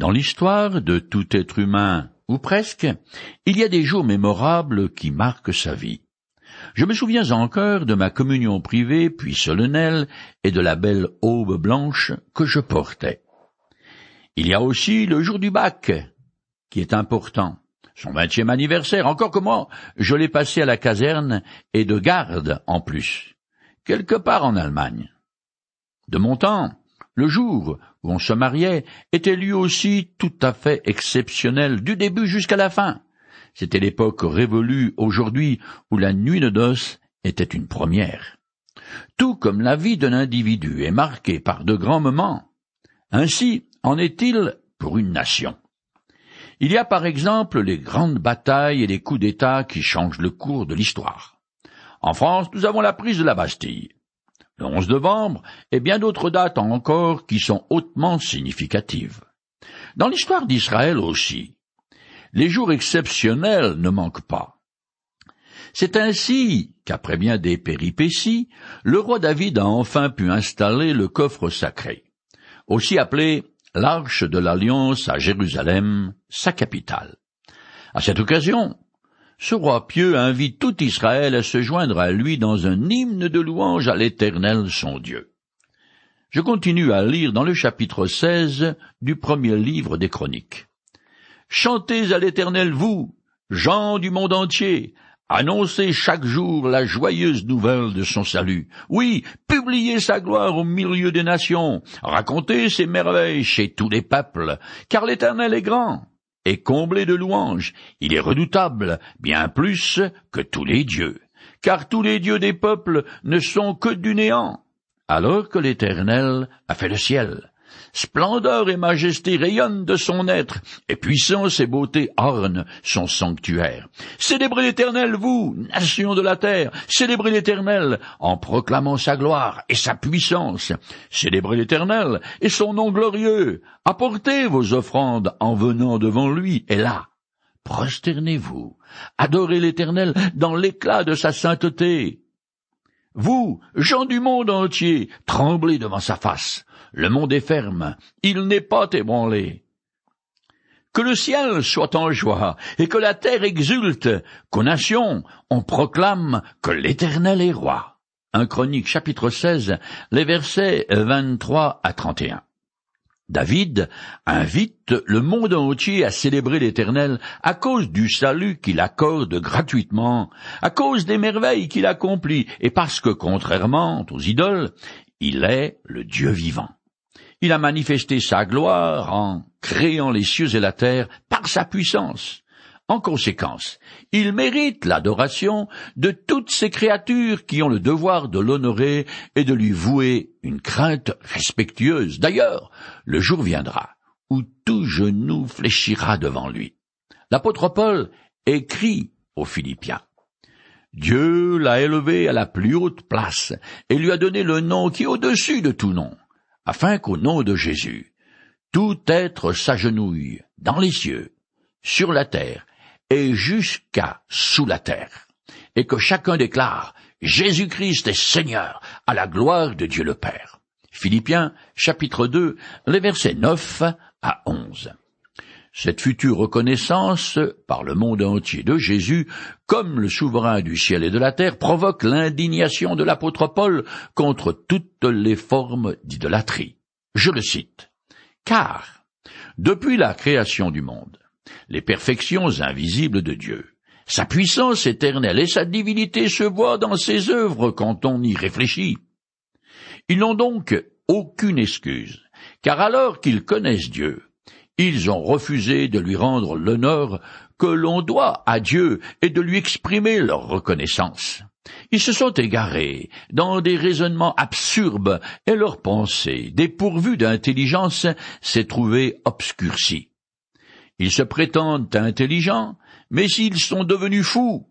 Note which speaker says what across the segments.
Speaker 1: Dans l'histoire de tout être humain, ou presque, il y a des jours mémorables qui marquent sa vie. Je me souviens encore de ma communion privée puis solennelle et de la belle aube blanche que je portais. Il y a aussi le jour du bac, qui est important. Son vingtième anniversaire, encore que moi, je l'ai passé à la caserne et de garde en plus, quelque part en Allemagne. De mon temps, le jour où on se mariait était lui aussi tout à fait exceptionnel du début jusqu'à la fin. C'était l'époque révolue aujourd'hui où la nuit de noces était une première. Tout comme la vie d'un individu est marquée par de grands moments, ainsi en est-il pour une nation. Il y a par exemple les grandes batailles et les coups d'État qui changent le cours de l'histoire. En France, nous avons la prise de la Bastille, le 11 novembre, et bien d'autres dates encore qui sont hautement significatives. Dans l'histoire d'Israël aussi, les jours exceptionnels ne manquent pas. C'est ainsi qu'après bien des péripéties, le roi David a enfin pu installer le coffre sacré, aussi appelé l'arche de l'alliance à Jérusalem, sa capitale. À cette occasion, ce roi pieux invite tout Israël à se joindre à lui dans un hymne de louange à l'Éternel son Dieu. Je continue à lire dans le chapitre 16 du premier livre des Chroniques. Chantez à l'Éternel, vous, gens du monde entier, Annoncez chaque jour la joyeuse nouvelle de son salut. Oui, publiez sa gloire au milieu des nations. Racontez ses merveilles chez tous les peuples. Car l'Éternel est grand et comblé de louanges. Il est redoutable, bien plus que tous les dieux. Car tous les dieux des peuples ne sont que du néant. Alors que l'Éternel a fait le ciel, Splendeur et majesté rayonnent de son être, et puissance et beauté ornent son sanctuaire. Célébrez l'Éternel, vous, nations de la terre, célébrez l'Éternel en proclamant sa gloire et sa puissance. Célébrez l'Éternel et son nom glorieux. Apportez vos offrandes en venant devant lui, et là, prosternez-vous, adorez l'Éternel dans l'éclat de sa sainteté. Vous, gens du monde entier, tremblez devant sa face. Le monde est ferme, il n'est pas ébranlé. Que le ciel soit en joie, et que la terre exulte, qu'aux nations on proclame que l'Éternel est roi. Un Chronique chapitre 16, les versets 23 à 31. David invite le monde entier à célébrer l'Éternel à cause du salut qu'il accorde gratuitement, à cause des merveilles qu'il accomplit, et parce que, contrairement aux idoles, il est le Dieu vivant. Il a manifesté sa gloire en créant les cieux et la terre par sa puissance. En conséquence, il mérite l'adoration de toutes ces créatures qui ont le devoir de l'honorer et de lui vouer une crainte respectueuse. D'ailleurs, le jour viendra où tout genou fléchira devant lui. L'apôtre Paul écrit aux Philippiens. Dieu l'a élevé à la plus haute place et lui a donné le nom qui est au-dessus de tout nom, afin qu'au nom de Jésus, tout être s'agenouille dans les cieux, sur la terre et jusqu'à sous la terre, et que chacun déclare Jésus-Christ est Seigneur à la gloire de Dieu le Père. Philippiens chapitre 2, les versets 9 à 11. Cette future reconnaissance par le monde entier de Jésus comme le souverain du ciel et de la terre provoque l'indignation de l'apôtre Paul contre toutes les formes d'idolâtrie. Je le cite. Car, depuis la création du monde, les perfections invisibles de Dieu, sa puissance éternelle et sa divinité se voient dans ses œuvres quand on y réfléchit. Ils n'ont donc aucune excuse, car alors qu'ils connaissent Dieu, ils ont refusé de lui rendre l'honneur que l'on doit à Dieu et de lui exprimer leur reconnaissance. Ils se sont égarés dans des raisonnements absurdes et leur pensée, dépourvue d'intelligence, s'est trouvée obscurcie. Ils se prétendent intelligents, mais s'ils sont devenus fous.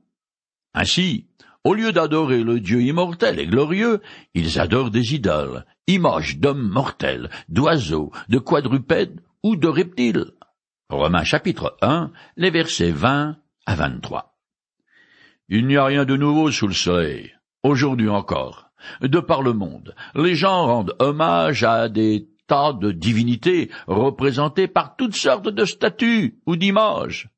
Speaker 1: Ainsi, au lieu d'adorer le Dieu immortel et glorieux, ils adorent des idoles, images d'hommes mortels, d'oiseaux, de quadrupèdes ou de reptiles. Romains chapitre 1, les versets 20 à 23. Il n'y a rien de nouveau sous le soleil. Aujourd'hui encore, de par le monde, les gens rendent hommage à des de divinités représentées par toutes sortes de statues ou d'images.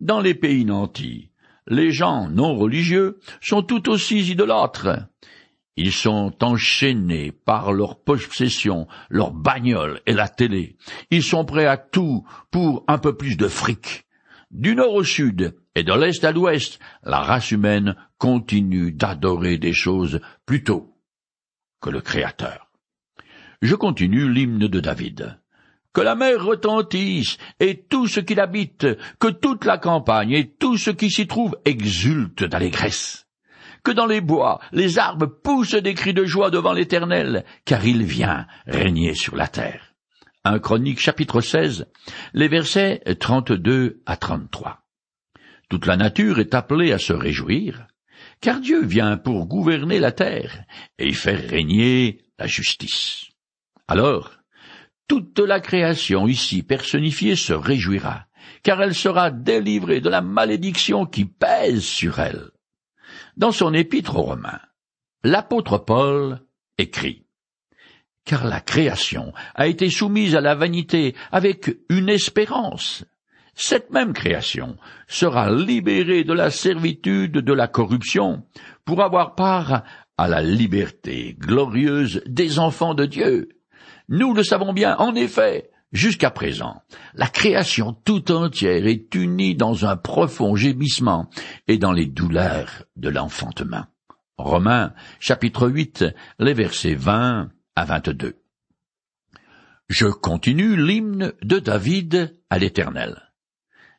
Speaker 1: Dans les pays nantis, les gens non religieux sont tout aussi idolâtres. Ils sont enchaînés par leur possession, leur bagnole et la télé. Ils sont prêts à tout pour un peu plus de fric. Du nord au sud et de l'est à l'ouest, la race humaine continue d'adorer des choses plutôt que le Créateur. Je continue l'hymne de David. Que la mer retentisse, et tout ce qui l'habite, que toute la campagne et tout ce qui s'y trouve exulte d'allégresse que dans les bois les arbres poussent des cris de joie devant l'Éternel, car il vient régner sur la terre. Un Chronique chapitre 16, les versets 32 à 33. Toute la nature est appelée à se réjouir, car Dieu vient pour gouverner la terre et faire régner la justice. Alors, toute la création ici personnifiée se réjouira, car elle sera délivrée de la malédiction qui pèse sur elle. Dans son épître aux Romains, l'apôtre Paul écrit Car la création a été soumise à la vanité avec une espérance. Cette même création sera libérée de la servitude de la corruption pour avoir part à la liberté glorieuse des enfants de Dieu. Nous le savons bien, en effet, Jusqu'à présent, la création tout entière est unie dans un profond gémissement et dans les douleurs de l'enfantement. Romains, chapitre 8, les versets 20 à 22. Je continue l'hymne de David à l'Éternel.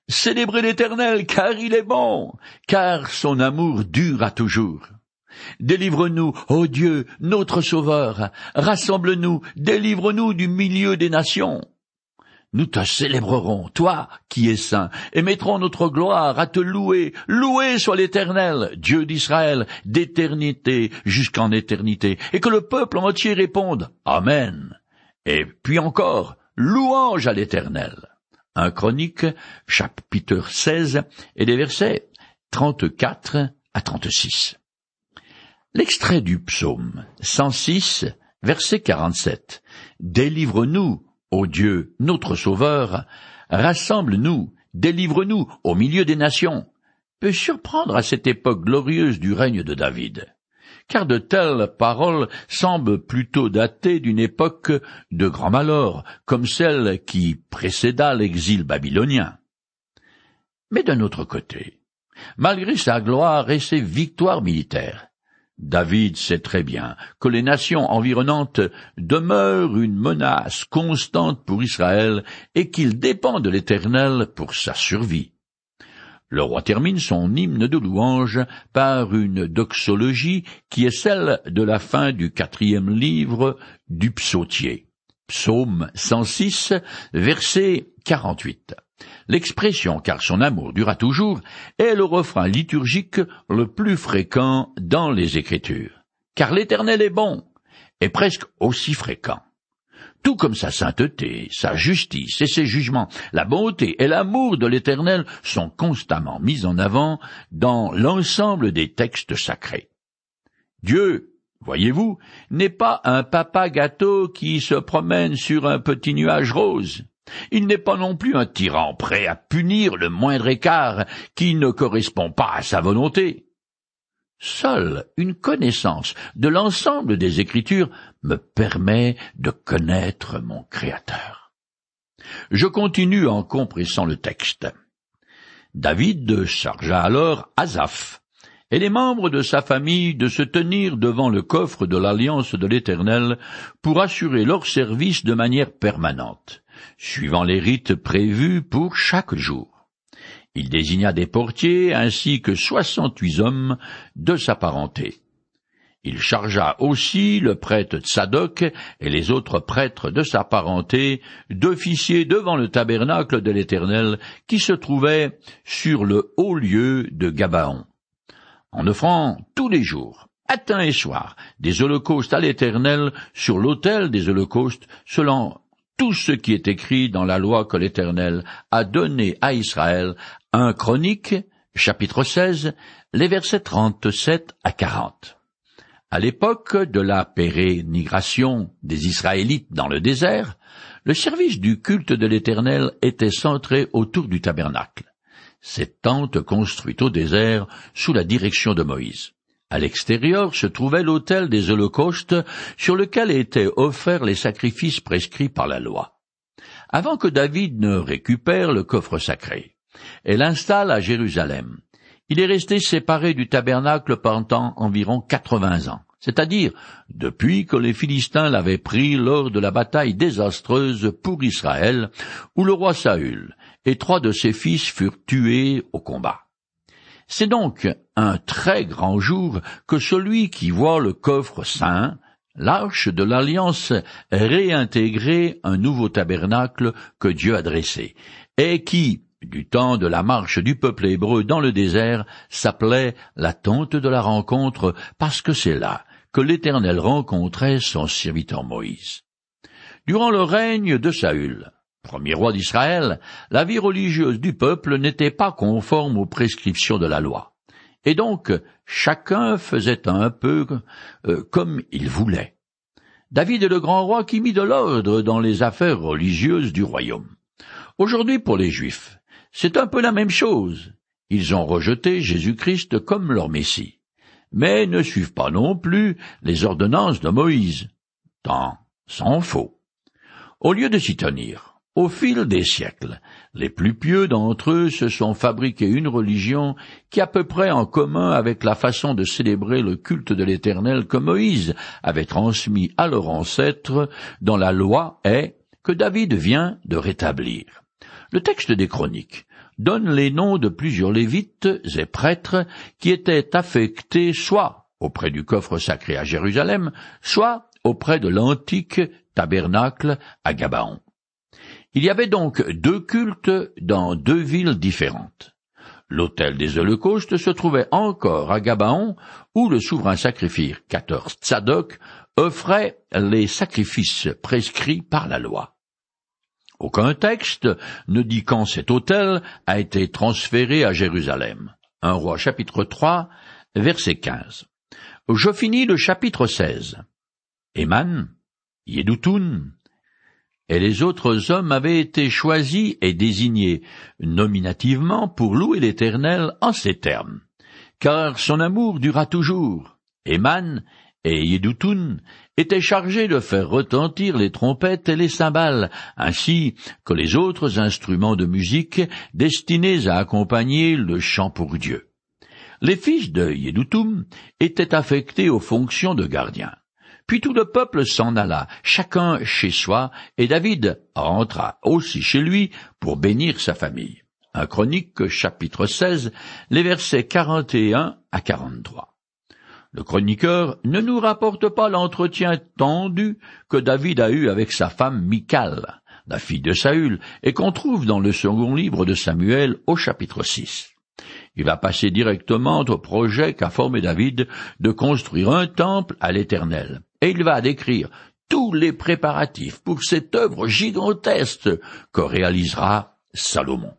Speaker 1: Célébrez l'Éternel, car il est bon, car son amour dure à toujours. Délivre-nous, ô Dieu, notre Sauveur, rassemble-nous, délivre-nous du milieu des nations nous te célébrerons, toi qui es saint, et mettrons notre gloire à te louer. Loué soit l'Éternel, Dieu d'Israël, d'éternité jusqu'en éternité, et que le peuple entier réponde Amen. Et puis encore, louange à l'Éternel. Un chronique, chapitre 16, et les versets 34 à 36. L'extrait du psaume 106, verset 47. Délivre-nous, Ô Dieu, notre Sauveur, rassemble-nous, délivre-nous au milieu des nations, peut surprendre à cette époque glorieuse du règne de David, car de telles paroles semblent plutôt dater d'une époque de grand malheur, comme celle qui précéda l'exil babylonien. Mais d'un autre côté, malgré sa gloire et ses victoires militaires, David sait très bien que les nations environnantes demeurent une menace constante pour Israël et qu'il dépend de l'Éternel pour sa survie. Le roi termine son hymne de louange par une doxologie qui est celle de la fin du quatrième livre du psautier. Psaume 106, verset 48. L'expression car son amour dura toujours est le refrain liturgique le plus fréquent dans les Écritures. Car l'Éternel est bon, est presque aussi fréquent. Tout comme sa sainteté, sa justice et ses jugements, la bonté et l'amour de l'Éternel sont constamment mis en avant dans l'ensemble des textes sacrés. Dieu, voyez-vous, n'est pas un papa gâteau qui se promène sur un petit nuage rose. Il n'est pas non plus un tyran prêt à punir le moindre écart qui ne correspond pas à sa volonté. Seule une connaissance de l'ensemble des Écritures me permet de connaître mon Créateur. Je continue en compressant le texte. David chargea alors Asaph et les membres de sa famille de se tenir devant le coffre de l'alliance de l'Éternel pour assurer leur service de manière permanente suivant les rites prévus pour chaque jour. Il désigna des portiers ainsi que soixante-huit hommes de sa parenté. Il chargea aussi le prêtre Tsadok et les autres prêtres de sa parenté d'officier devant le tabernacle de l'Éternel qui se trouvait sur le haut lieu de Gabaon, en offrant tous les jours, matin et soir, des holocaustes à l'Éternel sur l'autel des holocaustes selon tout ce qui est écrit dans la loi que l'Éternel a donnée à Israël, un chronique, chapitre 16, les versets 37 à 40. À l'époque de la pérénigration des Israélites dans le désert, le service du culte de l'Éternel était centré autour du tabernacle. Cette tente construite au désert sous la direction de Moïse. À l'extérieur se trouvait l'autel des holocaustes sur lequel étaient offerts les sacrifices prescrits par la loi. Avant que David ne récupère le coffre sacré et l'installe à Jérusalem, il est resté séparé du tabernacle pendant environ quatre-vingts ans, c'est-à-dire depuis que les Philistins l'avaient pris lors de la bataille désastreuse pour Israël, où le roi Saül et trois de ses fils furent tués au combat. C'est donc un très grand jour que celui qui voit le coffre saint, l'arche de l'alliance, réintégrer un nouveau tabernacle que Dieu a dressé, et qui, du temps de la marche du peuple hébreu dans le désert s'appelait la tente de la rencontre parce que c'est là que l'Éternel rencontrait son serviteur Moïse. Durant le règne de Saül, premier roi d'Israël, la vie religieuse du peuple n'était pas conforme aux prescriptions de la loi. Et donc, chacun faisait un peu euh, comme il voulait. David est le grand roi qui mit de l'ordre dans les affaires religieuses du royaume. Aujourd'hui, pour les Juifs, c'est un peu la même chose. Ils ont rejeté Jésus-Christ comme leur Messie, mais ne suivent pas non plus les ordonnances de Moïse. Tant s'en faut. Au lieu de s'y tenir, au fil des siècles, les plus pieux d'entre eux se sont fabriqués une religion qui a peu près en commun avec la façon de célébrer le culte de l'Éternel que Moïse avait transmis à leurs ancêtres dans la loi est que David vient de rétablir. Le texte des chroniques donne les noms de plusieurs lévites et prêtres qui étaient affectés soit auprès du coffre sacré à Jérusalem, soit auprès de l'antique tabernacle à Gabaon. Il y avait donc deux cultes dans deux villes différentes. L'autel des holocaustes se trouvait encore à Gabaon, où le souverain sacrifié 14 Tzadok offrait les sacrifices prescrits par la loi. Aucun texte ne dit quand cet autel a été transféré à Jérusalem. Un roi chapitre 3, verset 15. Je finis le chapitre 16. Eman, Yedutun, et les autres hommes avaient été choisis et désignés nominativement pour louer l'Éternel en ces termes. Car son amour dura toujours. Eman et Yedutun étaient chargés de faire retentir les trompettes et les cymbales, ainsi que les autres instruments de musique destinés à accompagner le chant pour Dieu. Les fils de Yedutum étaient affectés aux fonctions de gardiens. Puis tout le peuple s'en alla, chacun chez soi, et David rentra aussi chez lui pour bénir sa famille. Un chronique chapitre 16, les versets 41 à 43. Le chroniqueur ne nous rapporte pas l'entretien tendu que David a eu avec sa femme Michal, la fille de Saül, et qu'on trouve dans le second livre de Samuel au chapitre 6. Il va passer directement au projet qu'a formé David de construire un temple à l'Éternel, et il va décrire tous les préparatifs pour cette œuvre gigantesque que réalisera Salomon.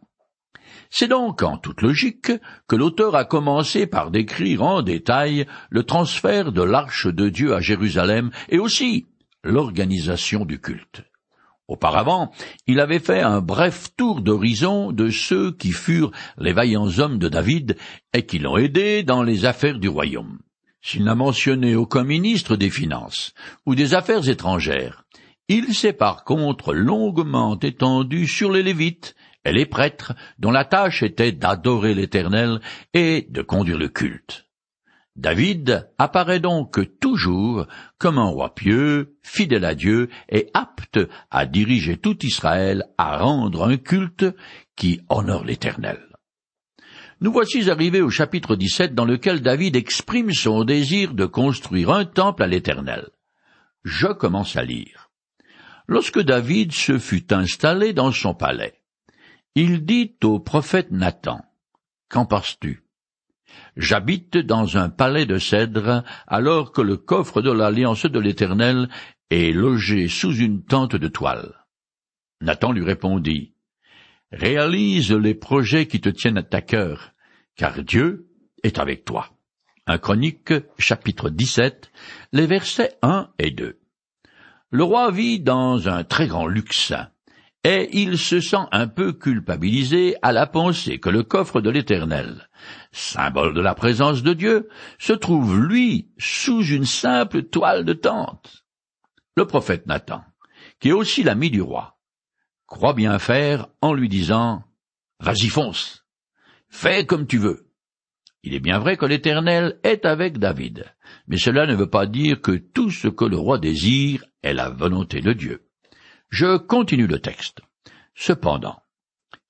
Speaker 1: C'est donc en toute logique que l'auteur a commencé par décrire en détail le transfert de l'arche de Dieu à Jérusalem et aussi l'organisation du culte. Auparavant, il avait fait un bref tour d'horizon de ceux qui furent les vaillants hommes de David et qui l'ont aidé dans les affaires du royaume. S'il n'a mentionné aucun ministre des Finances ou des Affaires étrangères, il s'est par contre longuement étendu sur les Lévites et les prêtres dont la tâche était d'adorer l'Éternel et de conduire le culte. David apparaît donc toujours comme un roi pieux, fidèle à Dieu et apte à diriger tout Israël à rendre un culte qui honore l'Éternel. Nous voici arrivés au chapitre 17 dans lequel David exprime son désir de construire un temple à l'Éternel. Je commence à lire. Lorsque David se fut installé dans son palais, il dit au prophète Nathan, Qu'en penses-tu? J'habite dans un palais de cèdre, alors que le coffre de l'alliance de l'Éternel est logé sous une tente de toile. Nathan lui répondit, Réalise les projets qui te tiennent à ta cœur, car Dieu est avec toi. Un Chronique, chapitre 17, les versets 1 et 2. Le roi vit dans un très grand luxe, et il se sent un peu culpabilisé à la pensée que le coffre de l'Éternel, symbole de la présence de Dieu, se trouve, lui, sous une simple toile de tente. Le prophète Nathan, qui est aussi l'ami du roi, croit bien faire en lui disant Vas-y fonce, fais comme tu veux. Il est bien vrai que l'Éternel est avec David, mais cela ne veut pas dire que tout ce que le roi désire est la volonté de Dieu. Je continue le texte. Cependant,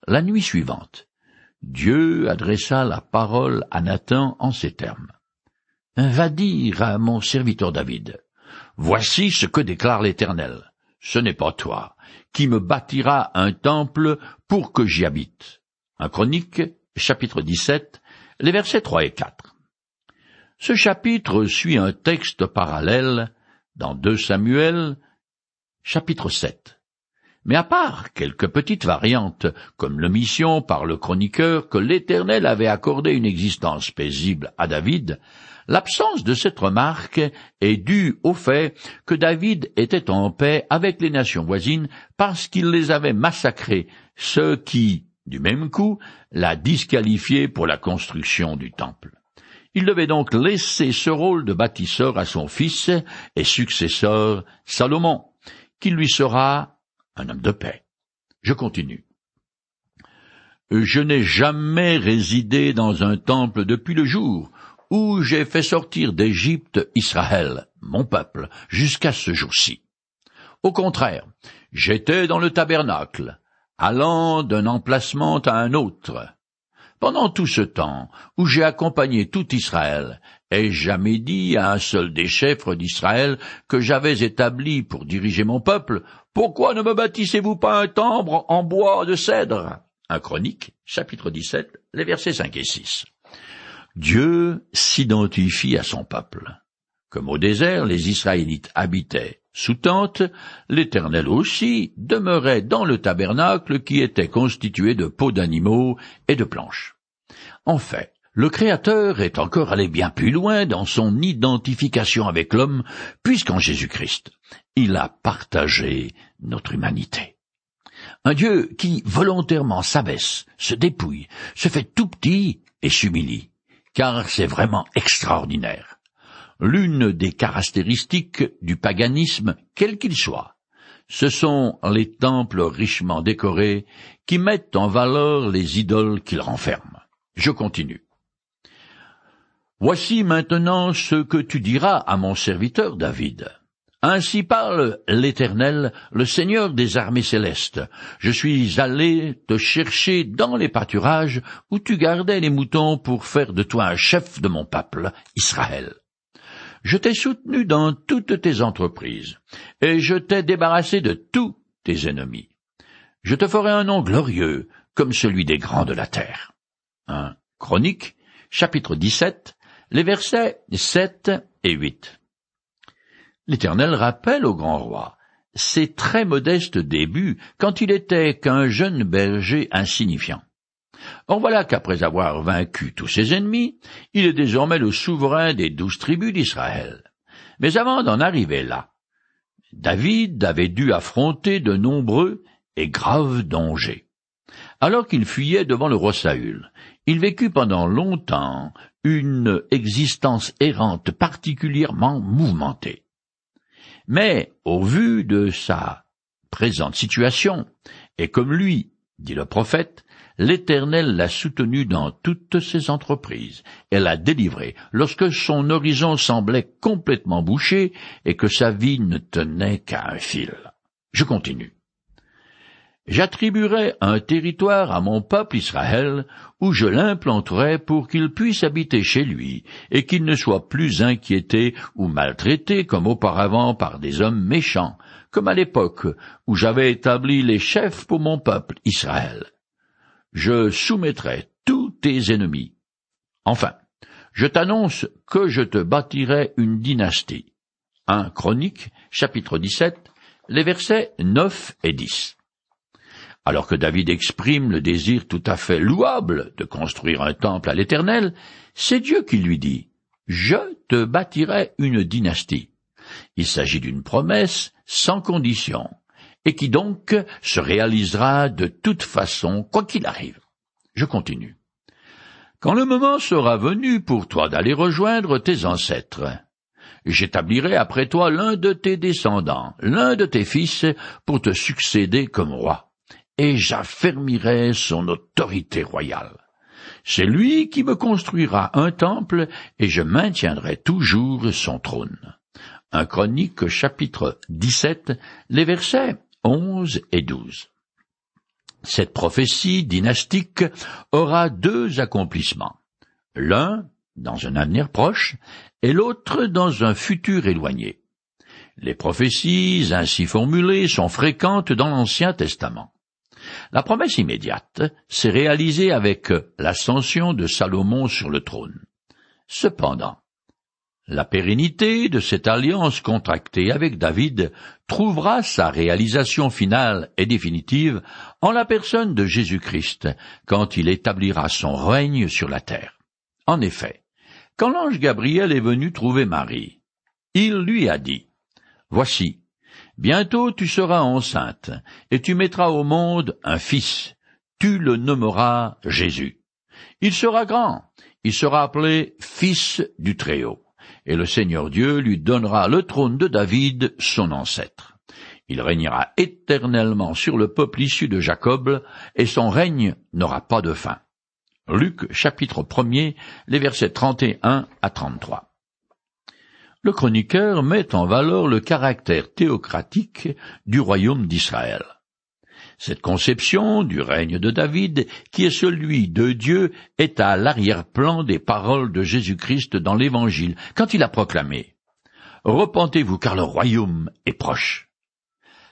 Speaker 1: la nuit suivante, Dieu adressa la parole à Nathan en ces termes. Va dire à mon serviteur David, Voici ce que déclare l'Éternel. Ce n'est pas toi qui me bâtira un temple pour que j'y habite. Un chronique, chapitre 17, les versets 3 et 4. Ce chapitre suit un texte parallèle dans 2 Samuel, chapitre 7. Mais à part quelques petites variantes, comme l'omission par le chroniqueur que l'Éternel avait accordé une existence paisible à David, l'absence de cette remarque est due au fait que David était en paix avec les nations voisines parce qu'il les avait massacrés, ce qui, du même coup, l'a disqualifié pour la construction du temple. Il devait donc laisser ce rôle de bâtisseur à son fils et successeur Salomon, qui lui sera un homme de paix. Je continue. Je n'ai jamais résidé dans un temple depuis le jour où j'ai fait sortir d'Égypte Israël, mon peuple, jusqu'à ce jour-ci. Au contraire, j'étais dans le tabernacle, allant d'un emplacement à un autre, pendant tout ce temps où j'ai accompagné tout Israël, ai-je jamais dit à un seul des chefs d'Israël que j'avais établi pour diriger mon peuple, pourquoi ne me bâtissez-vous pas un temple en bois de cèdre? Un chronique, chapitre 17, les versets 5 et 6. Dieu s'identifie à son peuple. Comme au désert, les Israélites habitaient sous tente, l'Éternel aussi demeurait dans le tabernacle qui était constitué de peaux d'animaux et de planches. En fait, le Créateur est encore allé bien plus loin dans son identification avec l'homme, puisqu'en Jésus-Christ, il a partagé notre humanité. Un Dieu qui volontairement s'abaisse, se dépouille, se fait tout petit et s'humilie, car c'est vraiment extraordinaire l'une des caractéristiques du paganisme, quel qu'il soit. Ce sont les temples richement décorés qui mettent en valeur les idoles qu'ils renferment. Je continue. Voici maintenant ce que tu diras à mon serviteur David. Ainsi parle l'Éternel, le Seigneur des armées célestes. Je suis allé te chercher dans les pâturages où tu gardais les moutons pour faire de toi un chef de mon peuple, Israël. Je t'ai soutenu dans toutes tes entreprises, et je t'ai débarrassé de tous tes ennemis. Je te ferai un nom glorieux, comme celui des grands de la terre. Chronique, chapitre 17, les versets 7 et 8. L'Éternel rappelle au grand roi ses très modestes débuts quand il était qu'un jeune berger insignifiant. Or voilà qu'après avoir vaincu tous ses ennemis, il est désormais le souverain des douze tribus d'Israël. Mais avant d'en arriver là, David avait dû affronter de nombreux et graves dangers. Alors qu'il fuyait devant le roi Saül, il vécut pendant longtemps une existence errante particulièrement mouvementée. Mais, au vu de sa présente situation, et comme lui, dit le prophète, l'Éternel l'a soutenu dans toutes ses entreprises et l'a délivré lorsque son horizon semblait complètement bouché et que sa vie ne tenait qu'à un fil. Je continue. J'attribuerai un territoire à mon peuple Israël, où je l'implanterai pour qu'il puisse habiter chez lui, et qu'il ne soit plus inquiété ou maltraité comme auparavant par des hommes méchants, comme à l'époque où j'avais établi les chefs pour mon peuple Israël je soumettrai tous tes ennemis. Enfin, je t'annonce que je te bâtirai une dynastie. Un Chronique, chapitre 17, les versets 9 et 10. Alors que David exprime le désir tout à fait louable de construire un temple à l'Éternel, c'est Dieu qui lui dit Je te bâtirai une dynastie. Il s'agit d'une promesse sans condition, et qui donc se réalisera de toute façon, quoi qu'il arrive. Je continue. Quand le moment sera venu pour toi d'aller rejoindre tes ancêtres, j'établirai après toi l'un de tes descendants, l'un de tes fils, pour te succéder comme roi, et j'affermirai son autorité royale. C'est lui qui me construira un temple, et je maintiendrai toujours son trône. Un chronique chapitre 17, les versets 11 et 12. Cette prophétie dynastique aura deux accomplissements. L'un dans un avenir proche et l'autre dans un futur éloigné. Les prophéties ainsi formulées sont fréquentes dans l'Ancien Testament. La promesse immédiate s'est réalisée avec l'ascension de Salomon sur le trône. Cependant, la pérennité de cette alliance contractée avec David trouvera sa réalisation finale et définitive en la personne de Jésus-Christ quand il établira son règne sur la terre. En effet, quand l'ange Gabriel est venu trouver Marie, il lui a dit, Voici, bientôt tu seras enceinte, et tu mettras au monde un fils, tu le nommeras Jésus. Il sera grand, il sera appelé Fils du Très-Haut et le Seigneur Dieu lui donnera le trône de David, son ancêtre. Il régnera éternellement sur le peuple issu de Jacob, et son règne n'aura pas de fin. Luc chapitre 1 les versets 31 à 33. Le chroniqueur met en valeur le caractère théocratique du royaume d'Israël. Cette conception du règne de David, qui est celui de Dieu, est à l'arrière-plan des paroles de Jésus-Christ dans l'Évangile, quand il a proclamé Repentez-vous car le royaume est proche.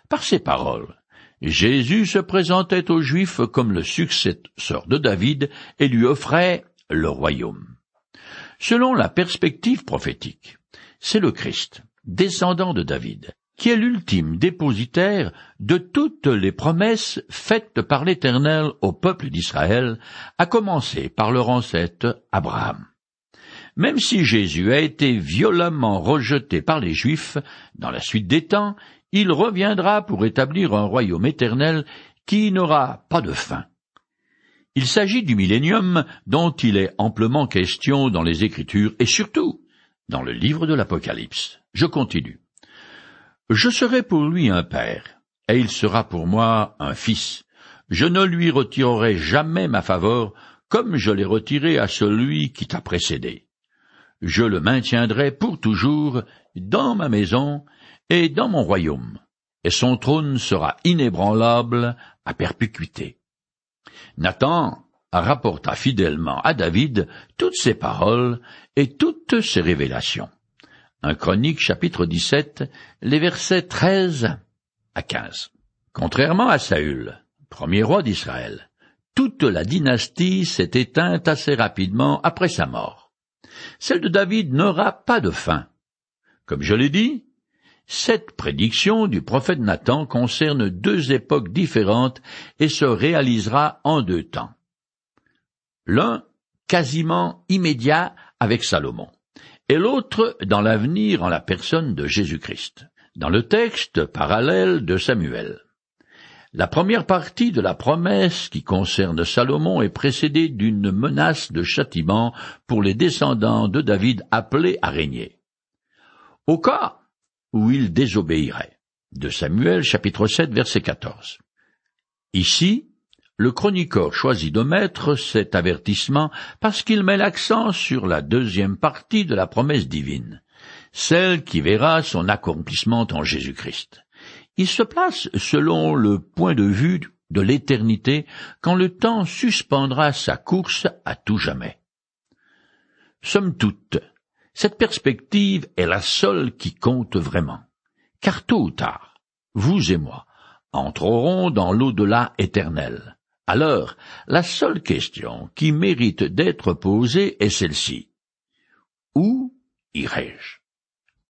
Speaker 1: Par ces paroles, Jésus se présentait aux Juifs comme le successeur de David et lui offrait le royaume. Selon la perspective prophétique, c'est le Christ, descendant de David, qui est l'ultime dépositaire de toutes les promesses faites par l'Éternel au peuple d'Israël, à commencer par leur ancêtre Abraham. Même si Jésus a été violemment rejeté par les Juifs, dans la suite des temps, il reviendra pour établir un royaume éternel qui n'aura pas de fin. Il s'agit du millénium dont il est amplement question dans les Écritures et surtout dans le livre de l'Apocalypse. Je continue. Je serai pour lui un père, et il sera pour moi un fils. Je ne lui retirerai jamais ma faveur, comme je l'ai retirée à celui qui t'a précédé. Je le maintiendrai pour toujours dans ma maison et dans mon royaume, et son trône sera inébranlable à perpétuité. Nathan rapporta fidèlement à David toutes ses paroles et toutes ses révélations. Un Chronique chapitre 17, les versets 13 à 15. Contrairement à Saül, premier roi d'Israël, toute la dynastie s'est éteinte assez rapidement après sa mort. Celle de David n'aura pas de fin. Comme je l'ai dit, cette prédiction du prophète Nathan concerne deux époques différentes et se réalisera en deux temps. L'un quasiment immédiat avec Salomon et l'autre dans l'avenir en la personne de Jésus-Christ, dans le texte parallèle de Samuel. La première partie de la promesse qui concerne Salomon est précédée d'une menace de châtiment pour les descendants de David appelés à régner. Au cas où ils désobéiraient. De Samuel chapitre 7 verset 14. Ici, le chroniqueur choisit de mettre cet avertissement parce qu'il met l'accent sur la deuxième partie de la promesse divine, celle qui verra son accomplissement en Jésus-Christ. Il se place selon le point de vue de l'éternité quand le temps suspendra sa course à tout jamais. Somme toute, cette perspective est la seule qui compte vraiment, car tôt ou tard, vous et moi entrerons dans l'au-delà éternel, alors, la seule question qui mérite d'être posée est celle-ci. Où irai-je?